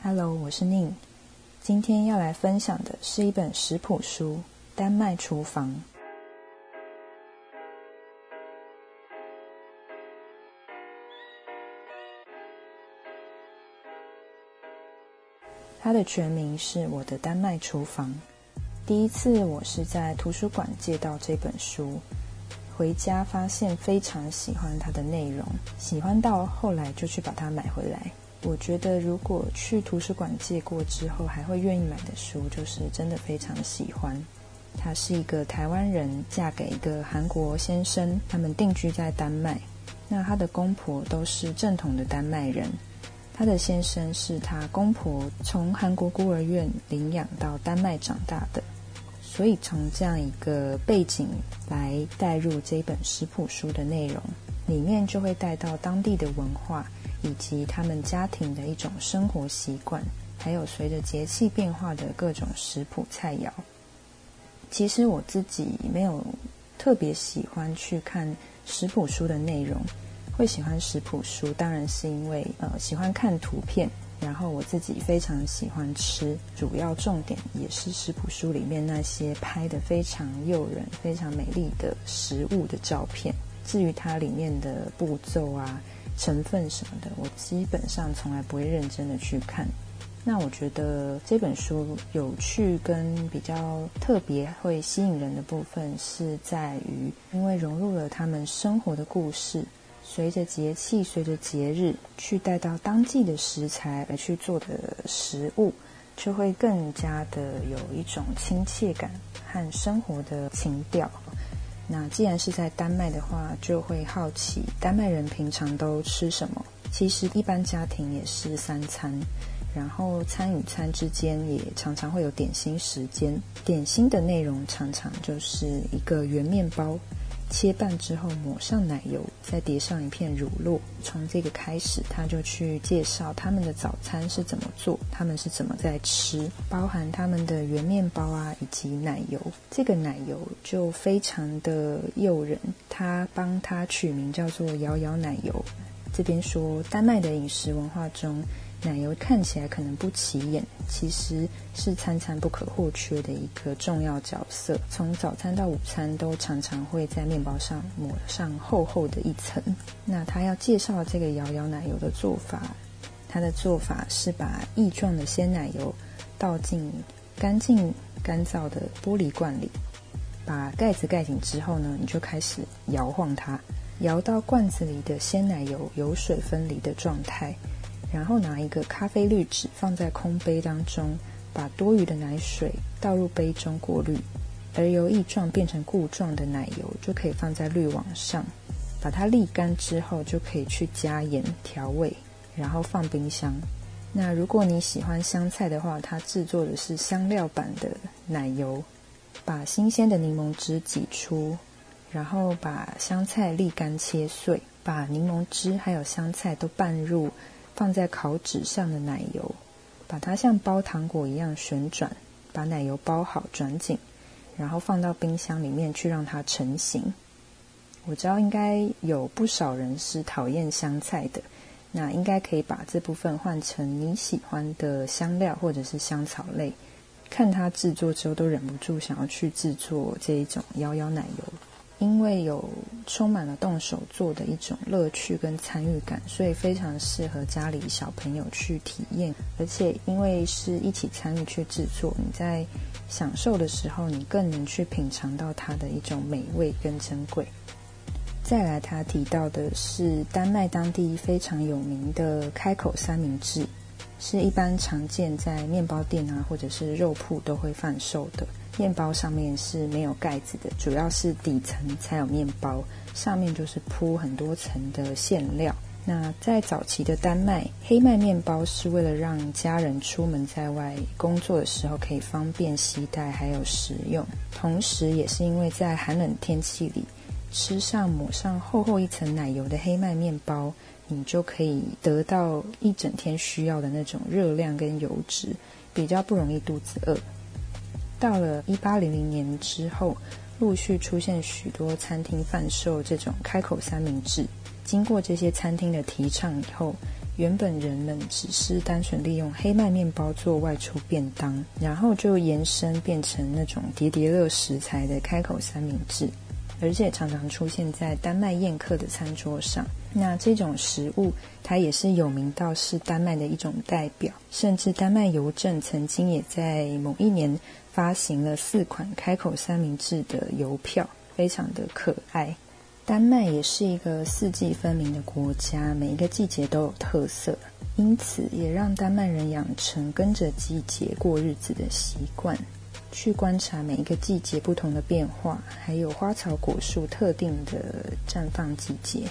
Hello，我是宁。今天要来分享的是一本食谱书《丹麦厨房》。它的全名是《我的丹麦厨房》。第一次我是在图书馆借到这本书，回家发现非常喜欢它的内容，喜欢到后来就去把它买回来。我觉得如果去图书馆借过之后还会愿意买的书，就是真的非常喜欢。她是一个台湾人，嫁给一个韩国先生，他们定居在丹麦。那她的公婆都是正统的丹麦人，她的先生是她公婆从韩国孤儿院领养到丹麦长大的。所以从这样一个背景来带入这本食谱书的内容，里面就会带到当地的文化。以及他们家庭的一种生活习惯，还有随着节气变化的各种食谱菜肴。其实我自己没有特别喜欢去看食谱书的内容，会喜欢食谱书，当然是因为呃喜欢看图片，然后我自己非常喜欢吃，主要重点也是食谱书里面那些拍的非常诱人、非常美丽的食物的照片。至于它里面的步骤啊。成分什么的，我基本上从来不会认真的去看。那我觉得这本书有趣跟比较特别会吸引人的部分，是在于因为融入了他们生活的故事，随着节气、随着节日去带到当季的食材而去做的食物，就会更加的有一种亲切感和生活的情调。那既然是在丹麦的话，就会好奇丹麦人平常都吃什么。其实一般家庭也是三餐，然后餐与餐之间也常常会有点心时间。点心的内容常常就是一个圆面包。切半之后抹上奶油，再叠上一片乳酪。从这个开始，他就去介绍他们的早餐是怎么做，他们是怎么在吃，包含他们的圆面包啊，以及奶油。这个奶油就非常的诱人，他帮他取名叫做“摇摇奶油”。这边说，丹麦的饮食文化中。奶油看起来可能不起眼，其实是餐餐不可或缺的一个重要角色。从早餐到午餐，都常常会在面包上抹上厚厚的一层。那他要介绍这个摇摇奶油的做法，他的做法是把液状的鲜奶油倒进干净干燥的玻璃罐里，把盖子盖紧之后呢，你就开始摇晃它，摇到罐子里的鲜奶油油水分离的状态。然后拿一个咖啡滤纸放在空杯当中，把多余的奶水倒入杯中过滤，而由液状变成固状的奶油就可以放在滤网上，把它沥干之后就可以去加盐调味，然后放冰箱。那如果你喜欢香菜的话，它制作的是香料版的奶油，把新鲜的柠檬汁挤出，然后把香菜沥干切碎，把柠檬汁还有香菜都拌入。放在烤纸上的奶油，把它像包糖果一样旋转，把奶油包好转紧，然后放到冰箱里面去让它成型。我知道应该有不少人是讨厌香菜的，那应该可以把这部分换成你喜欢的香料或者是香草类。看它制作之后，都忍不住想要去制作这一种摇摇奶油。因为有充满了动手做的一种乐趣跟参与感，所以非常适合家里小朋友去体验。而且因为是一起参与去制作，你在享受的时候，你更能去品尝到它的一种美味跟珍贵。再来，他提到的是丹麦当地非常有名的开口三明治，是一般常见在面包店啊或者是肉铺都会贩售的。面包上面是没有盖子的，主要是底层才有面包，上面就是铺很多层的馅料。那在早期的丹麦，黑麦面包是为了让家人出门在外工作的时候可以方便携带还有食用，同时也是因为在寒冷天气里吃上抹上厚厚一层奶油的黑麦面包，你就可以得到一整天需要的那种热量跟油脂，比较不容易肚子饿。到了一八零零年之后，陆续出现许多餐厅贩售这种开口三明治。经过这些餐厅的提倡以后，原本人们只是单纯利用黑麦面包做外出便当，然后就延伸变成那种叠叠乐食材的开口三明治，而且常常出现在丹麦宴客的餐桌上。那这种食物，它也是有名到是丹麦的一种代表，甚至丹麦邮政曾经也在某一年发行了四款开口三明治的邮票，非常的可爱。丹麦也是一个四季分明的国家，每一个季节都有特色，因此也让丹麦人养成跟着季节过日子的习惯，去观察每一个季节不同的变化，还有花草果树特定的绽放季节。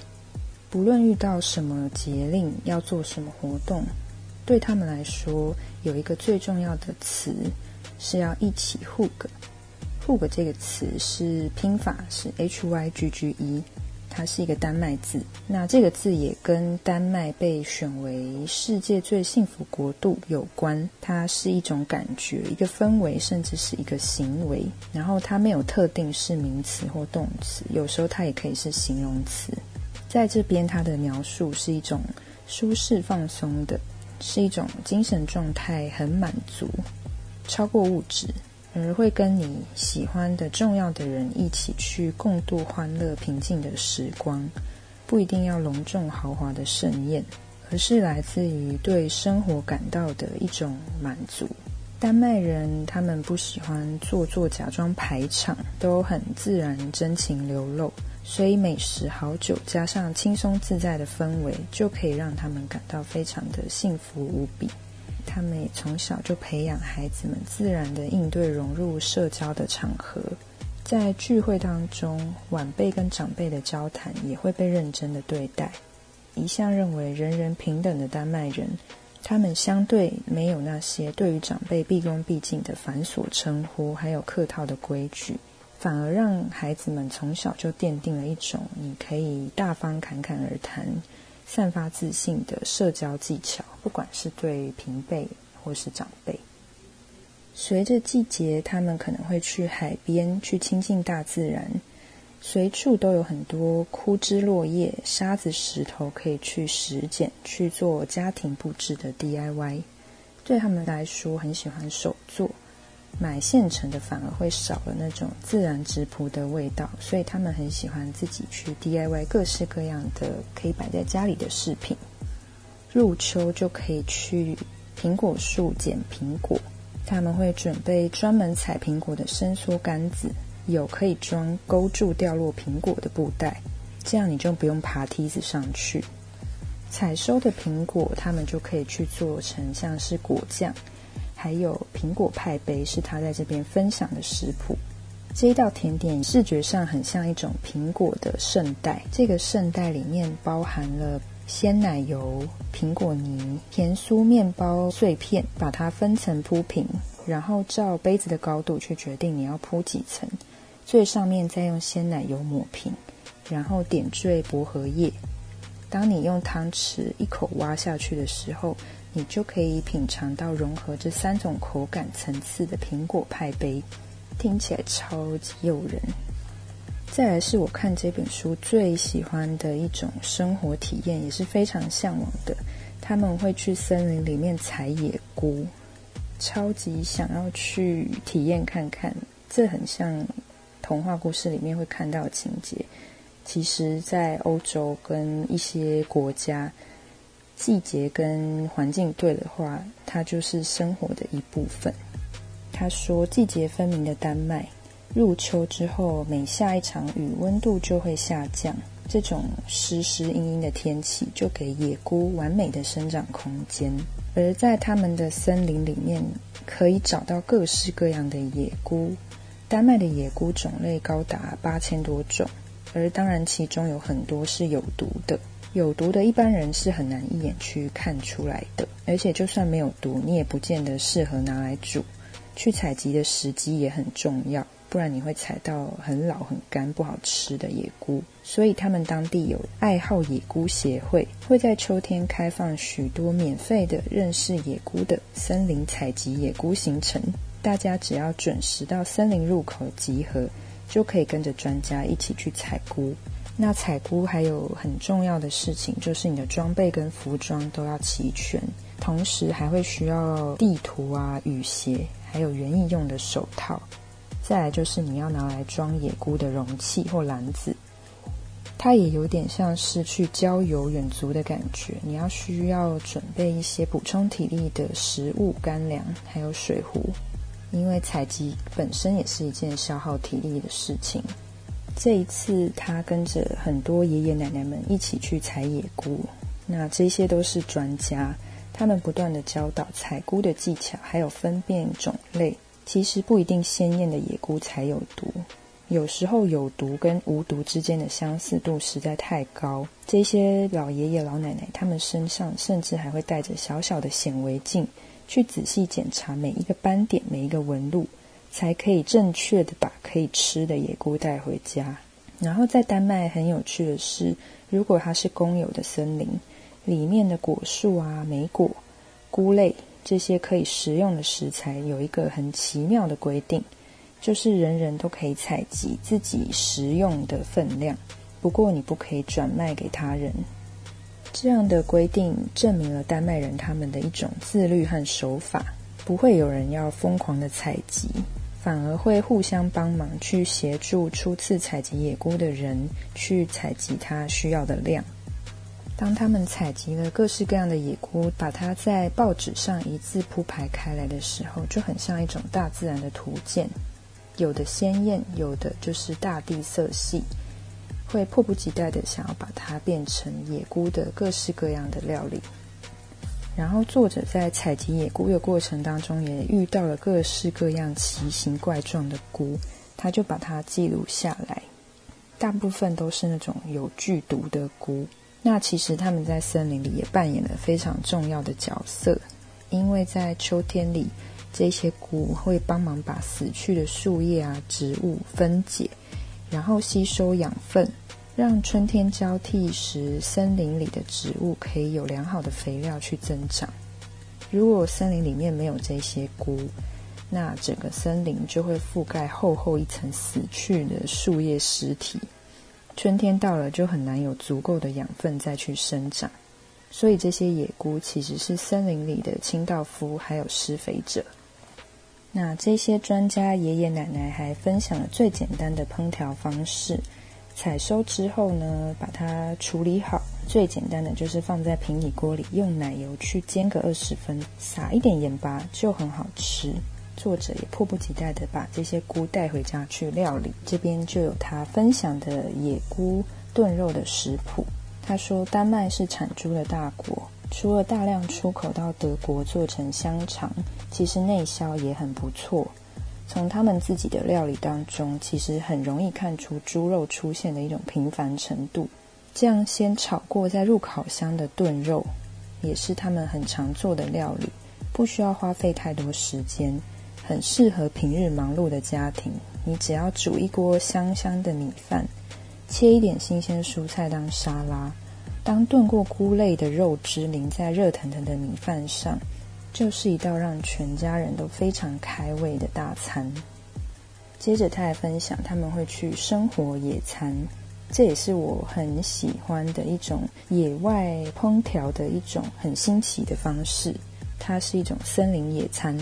不论遇到什么节令，要做什么活动，对他们来说，有一个最重要的词是要一起 hug。hug 这个词是拼法是 h y g g e，它是一个丹麦字。那这个字也跟丹麦被选为世界最幸福国度有关。它是一种感觉，一个氛围，甚至是一个行为。然后它没有特定是名词或动词，有时候它也可以是形容词。在这边，他的描述是一种舒适放松的，是一种精神状态很满足，超过物质，而会跟你喜欢的重要的人一起去共度欢乐平静的时光，不一定要隆重豪华的盛宴，而是来自于对生活感到的一种满足。丹麦人他们不喜欢做作、假装排场，都很自然、真情流露。所以美食好酒加上轻松自在的氛围，就可以让他们感到非常的幸福无比。他们也从小就培养孩子们自然的应对融入社交的场合，在聚会当中，晚辈跟长辈的交谈也会被认真的对待。一向认为人人平等的丹麦人。他们相对没有那些对于长辈毕恭毕敬的繁琐称呼，还有客套的规矩，反而让孩子们从小就奠定了一种你可以大方侃侃而谈、散发自信的社交技巧，不管是对平辈或是长辈。随着季节，他们可能会去海边去亲近大自然。随处都有很多枯枝落叶、沙子、石头可以去拾捡，去做家庭布置的 DIY。对他们来说，很喜欢手做，买现成的反而会少了那种自然质朴的味道。所以他们很喜欢自己去 DIY 各式各样的可以摆在家里的饰品。入秋就可以去苹果树捡苹果，他们会准备专门采苹果的伸缩杆子。有可以装勾住掉落苹果的布袋，这样你就不用爬梯子上去。采收的苹果，他们就可以去做成像是果酱，还有苹果派杯，是他在这边分享的食谱。这一道甜点视觉上很像一种苹果的圣代，这个圣代里面包含了鲜奶油、苹果泥、甜酥面包碎片，把它分层铺平，然后照杯子的高度去决定你要铺几层。最上面再用鲜奶油抹平，然后点缀薄荷叶。当你用汤匙一口挖下去的时候，你就可以品尝到融合这三种口感层次的苹果派杯，听起来超级诱人。再来是我看这本书最喜欢的一种生活体验，也是非常向往的。他们会去森林里面采野菇，超级想要去体验看看。这很像。童话故事里面会看到的情节，其实，在欧洲跟一些国家，季节跟环境对的话，它就是生活的一部分。他说，季节分明的丹麦，入秋之后，每下一场雨，温度就会下降。这种湿湿阴阴的天气，就给野菇完美的生长空间。而在他们的森林里面，可以找到各式各样的野菇。丹麦的野菇种类高达八千多种，而当然其中有很多是有毒的。有毒的一般人是很难一眼去看出来的，而且就算没有毒，你也不见得适合拿来煮。去采集的时机也很重要，不然你会采到很老、很干、不好吃的野菇。所以他们当地有爱好野菇协会，会在秋天开放许多免费的认识野菇的森林采集野菇行程。大家只要准时到森林入口集合，就可以跟着专家一起去采菇。那采菇还有很重要的事情，就是你的装备跟服装都要齐全，同时还会需要地图啊、雨鞋，还有园艺用的手套。再来就是你要拿来装野菇的容器或篮子，它也有点像是去郊游远足的感觉。你要需要准备一些补充体力的食物、干粮，还有水壶，因为采集本身也是一件消耗体力的事情。这一次，他跟着很多爷爷奶奶们一起去采野菇。那这些都是专家，他们不断的教导采菇的技巧，还有分辨种类。其实不一定鲜艳的野菇才有毒，有时候有毒跟无毒之间的相似度实在太高。这些老爷爷老奶奶，他们身上甚至还会带着小小的显微镜，去仔细检查每一个斑点、每一个纹路。才可以正确的把可以吃的野菇带回家。然后在丹麦很有趣的是，如果它是公有的森林，里面的果树啊、莓果、菇类这些可以食用的食材，有一个很奇妙的规定，就是人人都可以采集自己食用的分量，不过你不可以转卖给他人。这样的规定证明了丹麦人他们的一种自律和守法，不会有人要疯狂的采集。反而会互相帮忙，去协助初次采集野菇的人去采集他需要的量。当他们采集了各式各样的野菇，把它在报纸上一字铺排开来的时候，就很像一种大自然的图鉴。有的鲜艳，有的就是大地色系，会迫不及待的想要把它变成野菇的各式各样的料理。然后作者在采集野菇的过程当中，也遇到了各式各样奇形怪状的菇，他就把它记录下来。大部分都是那种有剧毒的菇。那其实他们在森林里也扮演了非常重要的角色，因为在秋天里，这些菇会帮忙把死去的树叶啊、植物分解，然后吸收养分。让春天交替时，森林里的植物可以有良好的肥料去增长。如果森林里面没有这些菇，那整个森林就会覆盖厚厚一层死去的树叶尸体。春天到了，就很难有足够的养分再去生长。所以，这些野菇其实是森林里的清道夫，还有施肥者。那这些专家爷爷奶奶还分享了最简单的烹调方式。采收之后呢，把它处理好。最简单的就是放在平底锅里，用奶油去煎个二十分，撒一点盐巴就很好吃。作者也迫不及待的把这些菇带回家去料理。这边就有他分享的野菇炖肉的食谱。他说，丹麦是产猪的大国，除了大量出口到德国做成香肠，其实内销也很不错。从他们自己的料理当中，其实很容易看出猪肉出现的一种平凡程度。这样先炒过再入烤箱的炖肉，也是他们很常做的料理，不需要花费太多时间，很适合平日忙碌的家庭。你只要煮一锅香香的米饭，切一点新鲜蔬菜当沙拉，当炖过菇类的肉汁淋在热腾腾的米饭上。就是一道让全家人都非常开胃的大餐。接着，他还分享他们会去生活野餐，这也是我很喜欢的一种野外烹调的一种很新奇的方式。它是一种森林野餐。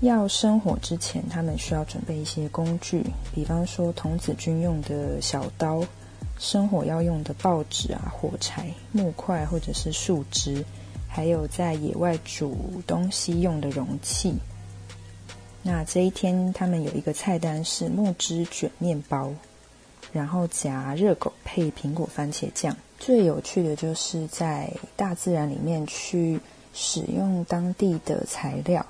要生火之前，他们需要准备一些工具，比方说童子军用的小刀，生火要用的报纸啊、火柴、木块或者是树枝。还有在野外煮东西用的容器。那这一天，他们有一个菜单是木汁卷面包，然后夹热狗配苹果番茄酱。最有趣的就是在大自然里面去使用当地的材料。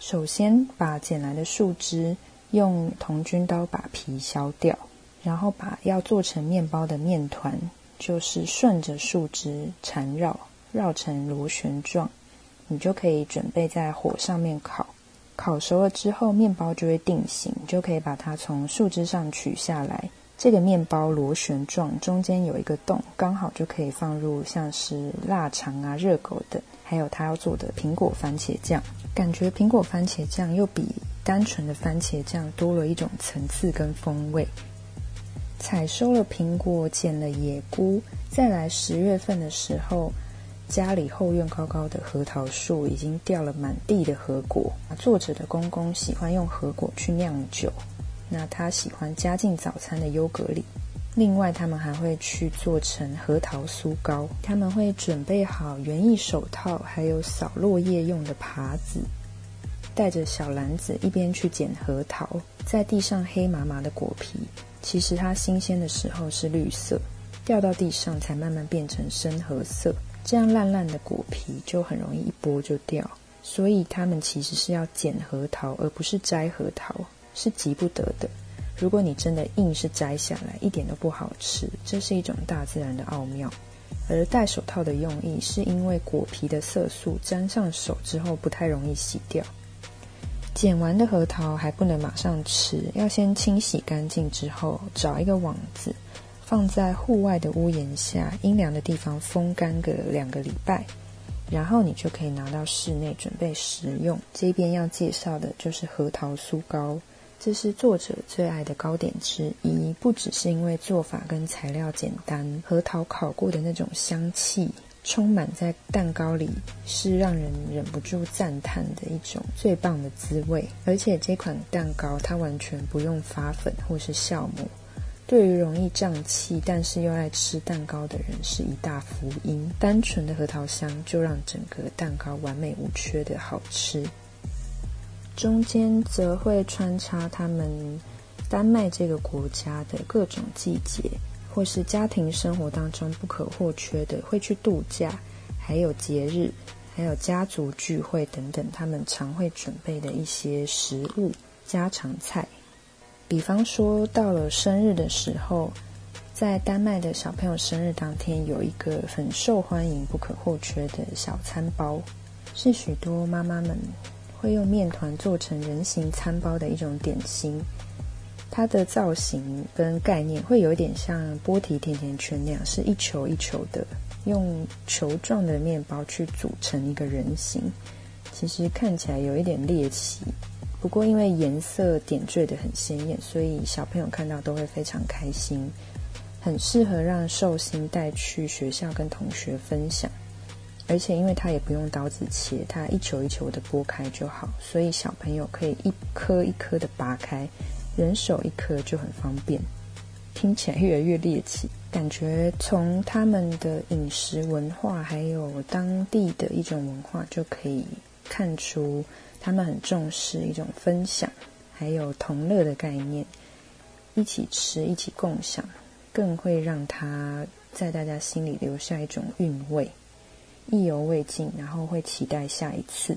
首先把捡来的树枝用童军刀把皮削掉，然后把要做成面包的面团，就是顺着树枝缠绕。绕成螺旋状，你就可以准备在火上面烤。烤熟了之后，面包就会定型，就可以把它从树枝上取下来。这个面包螺旋状，中间有一个洞，刚好就可以放入像是腊肠啊、热狗等，还有他要做的苹果番茄酱。感觉苹果番茄酱又比单纯的番茄酱多了一种层次跟风味。采收了苹果，捡了野菇，再来十月份的时候，家里后院高高的核桃树已经掉了满地的核果。作者的公公喜欢用核果去酿酒，那他喜欢加进早餐的优格里。另外，他们还会去做成核桃酥糕。他们会准备好园艺手套，还有扫落叶用的耙子，带着小篮子，一边去捡核桃，在地上黑麻麻的果皮。其实它新鲜的时候是绿色，掉到地上才慢慢变成深褐色。这样烂烂的果皮就很容易一剥就掉，所以他们其实是要捡核桃，而不是摘核桃，是急不得的。如果你真的硬是摘下来，一点都不好吃。这是一种大自然的奥妙。而戴手套的用意，是因为果皮的色素沾上手之后不太容易洗掉。剪完的核桃还不能马上吃，要先清洗干净之后，找一个网子放在户外的屋檐下阴凉的地方风干个两个礼拜，然后你就可以拿到室内准备食用。这边要介绍的就是核桃酥糕，这是作者最爱的糕点之一，不只是因为做法跟材料简单，核桃烤过的那种香气。充满在蛋糕里，是让人忍不住赞叹的一种最棒的滋味。而且这款蛋糕它完全不用发粉或是酵母，对于容易胀气但是又爱吃蛋糕的人是一大福音。单纯的核桃香就让整个蛋糕完美无缺的好吃。中间则会穿插他们丹麦这个国家的各种季节。或是家庭生活当中不可或缺的，会去度假，还有节日，还有家族聚会等等，他们常会准备的一些食物、家常菜。比方说，到了生日的时候，在丹麦的小朋友生日当天，有一个很受欢迎、不可或缺的小餐包，是许多妈妈们会用面团做成人形餐包的一种点心。它的造型跟概念会有点像波提甜甜圈那样，是一球一球的，用球状的面包去组成一个人形。其实看起来有一点猎奇，不过因为颜色点缀的很鲜艳，所以小朋友看到都会非常开心，很适合让寿星带去学校跟同学分享。而且因为它也不用刀子切，它一球一球的剥开就好，所以小朋友可以一颗一颗的拔开。人手一颗就很方便，听起来越来越猎奇，感觉从他们的饮食文化还有当地的一种文化就可以看出，他们很重视一种分享，还有同乐的概念，一起吃，一起共享，更会让他在大家心里留下一种韵味，意犹未尽，然后会期待下一次。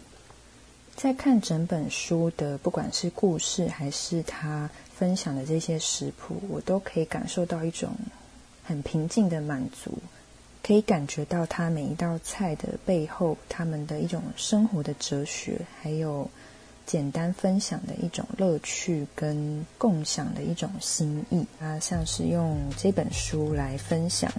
在看整本书的，不管是故事还是他分享的这些食谱，我都可以感受到一种很平静的满足，可以感觉到他每一道菜的背后，他们的一种生活的哲学，还有简单分享的一种乐趣跟共享的一种心意。他像是用这本书来分享。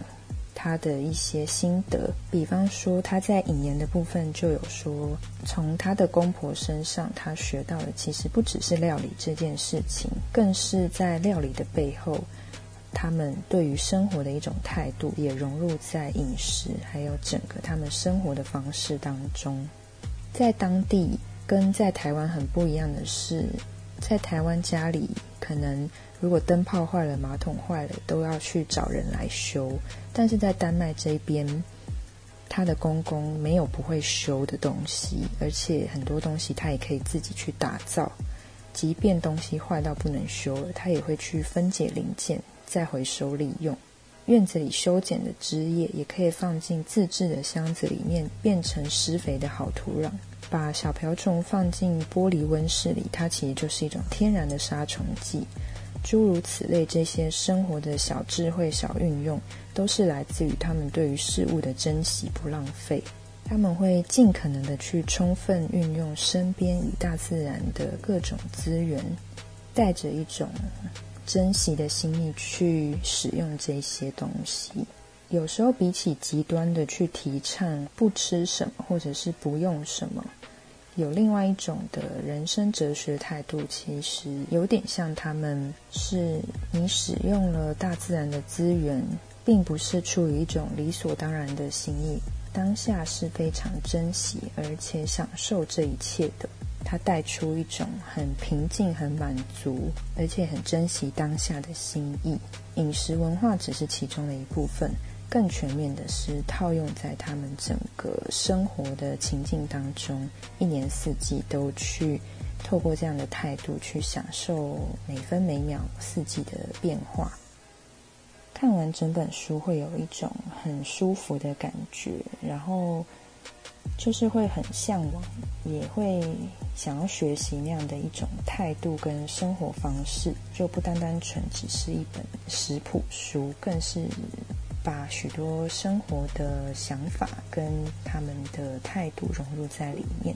他的一些心得，比方说他在引言的部分就有说，从他的公婆身上，他学到的其实不只是料理这件事情，更是在料理的背后，他们对于生活的一种态度，也融入在饮食还有整个他们生活的方式当中。在当地跟在台湾很不一样的是，在台湾家里可能。如果灯泡坏了、马桶坏了，都要去找人来修。但是在丹麦这边，他的公公没有不会修的东西，而且很多东西他也可以自己去打造。即便东西坏到不能修了，他也会去分解零件再回收利用。院子里修剪的枝叶也可以放进自制的箱子里面，变成施肥的好土壤。把小瓢虫放进玻璃温室里，它其实就是一种天然的杀虫剂。诸如此类，这些生活的小智慧、小运用，都是来自于他们对于事物的珍惜、不浪费。他们会尽可能的去充分运用身边与大自然的各种资源，带着一种珍惜的心意去使用这些东西。有时候，比起极端的去提倡不吃什么或者是不用什么，有另外一种的人生哲学态度，其实有点像他们是你使用了大自然的资源，并不是出于一种理所当然的心意，当下是非常珍惜而且享受这一切的。它带出一种很平静、很满足，而且很珍惜当下的心意。饮食文化只是其中的一部分。更全面的是套用在他们整个生活的情境当中，一年四季都去透过这样的态度去享受每分每秒四季的变化。看完整本书会有一种很舒服的感觉，然后就是会很向往，也会想要学习那样的一种态度跟生活方式，就不单单纯只是一本食谱书，更是。把许多生活的想法跟他们的态度融入在里面，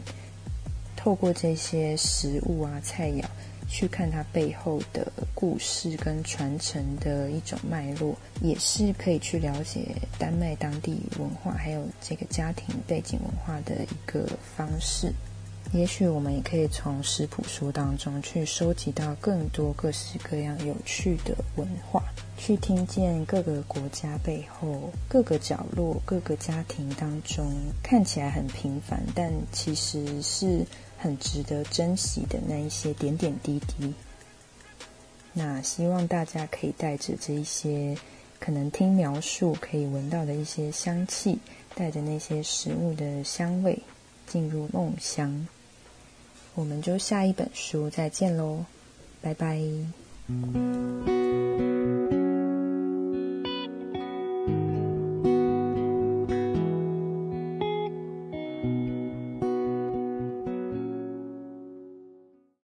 透过这些食物啊菜肴，去看它背后的故事跟传承的一种脉络，也是可以去了解丹麦当地文化还有这个家庭背景文化的一个方式。也许我们也可以从食谱书当中去收集到更多各式各样有趣的文化。去听见各个国家背后各个角落、各个家庭当中看起来很平凡，但其实是很值得珍惜的那一些点点滴滴。那希望大家可以带着这一些可能听描述可以闻到的一些香气，带着那些食物的香味进入梦乡。我们就下一本书再见喽，拜拜。